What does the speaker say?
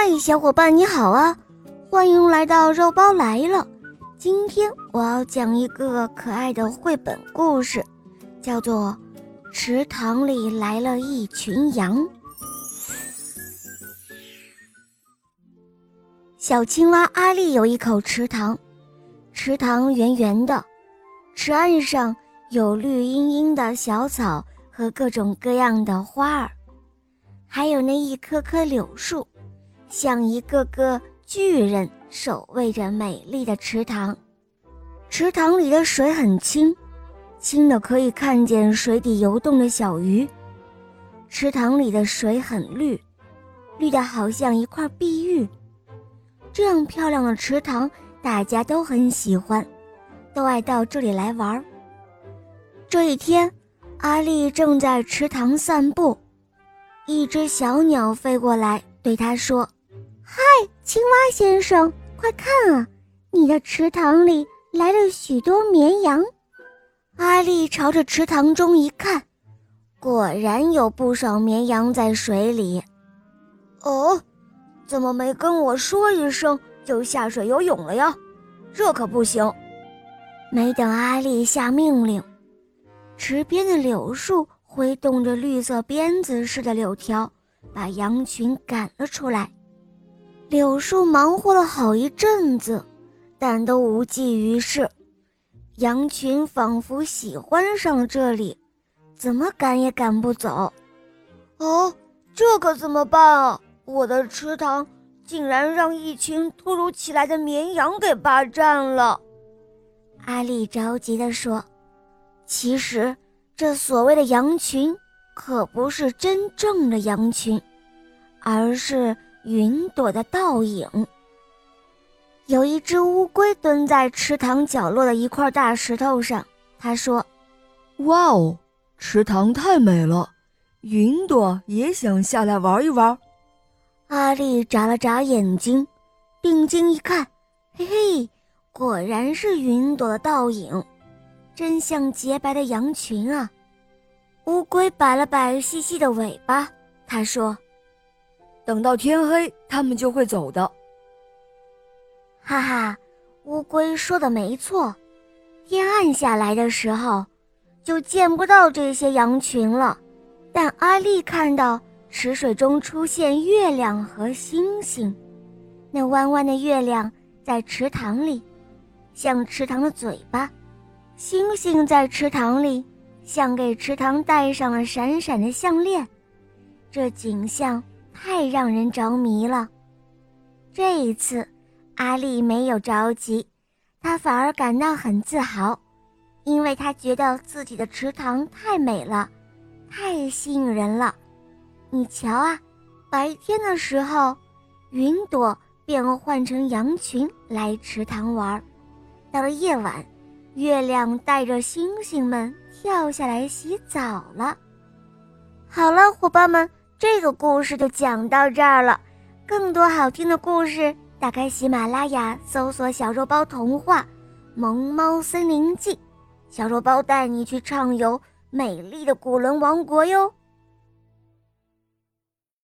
嗨，小伙伴你好啊！欢迎来到肉包来了。今天我要讲一个可爱的绘本故事，叫做《池塘里来了一群羊》。小青蛙阿丽有一口池塘，池塘圆圆的，池岸上有绿茵茵的小草和各种各样的花儿，还有那一棵棵柳树。像一个个巨人守卫着美丽的池塘，池塘里的水很清，清的可以看见水底游动的小鱼。池塘里的水很绿，绿的好像一块碧玉。这样漂亮的池塘，大家都很喜欢，都爱到这里来玩。这一天，阿丽正在池塘散步，一只小鸟飞过来，对她说。嗨，青蛙先生，快看啊！你的池塘里来了许多绵羊。阿丽朝着池塘中一看，果然有不少绵羊在水里。哦，怎么没跟我说一声就下水游泳了呀？这可不行！没等阿丽下命令，池边的柳树挥动着绿色鞭子似的柳条，把羊群赶了出来。柳树忙活了好一阵子，但都无济于事。羊群仿佛喜欢上这里，怎么赶也赶不走。哦，这可怎么办啊？我的池塘竟然让一群突如其来的绵羊给霸占了！阿丽着急地说：“其实，这所谓的羊群可不是真正的羊群，而是……”云朵的倒影。有一只乌龟蹲在池塘角落的一块大石头上，他说：“哇哦，池塘太美了，云朵也想下来玩一玩。”阿丽眨了眨眼睛，定睛一看，嘿嘿，果然是云朵的倒影，真像洁白的羊群啊！乌龟摆了摆细细的尾巴，他说。等到天黑，他们就会走的。哈哈，乌龟说的没错。天暗下来的时候，就见不到这些羊群了。但阿丽看到池水中出现月亮和星星，那弯弯的月亮在池塘里，像池塘的嘴巴；星星在池塘里，像给池塘戴上了闪闪的项链。这景象。太让人着迷了。这一次，阿丽没有着急，她反而感到很自豪，因为她觉得自己的池塘太美了，太吸引人了。你瞧啊，白天的时候，云朵变换成羊群来池塘玩；到了夜晚，月亮带着星星们跳下来洗澡了。好了，伙伴们。这个故事就讲到这儿了，更多好听的故事，打开喜马拉雅搜索“小肉包童话·萌猫森林记”，小肉包带你去畅游美丽的古伦王国哟。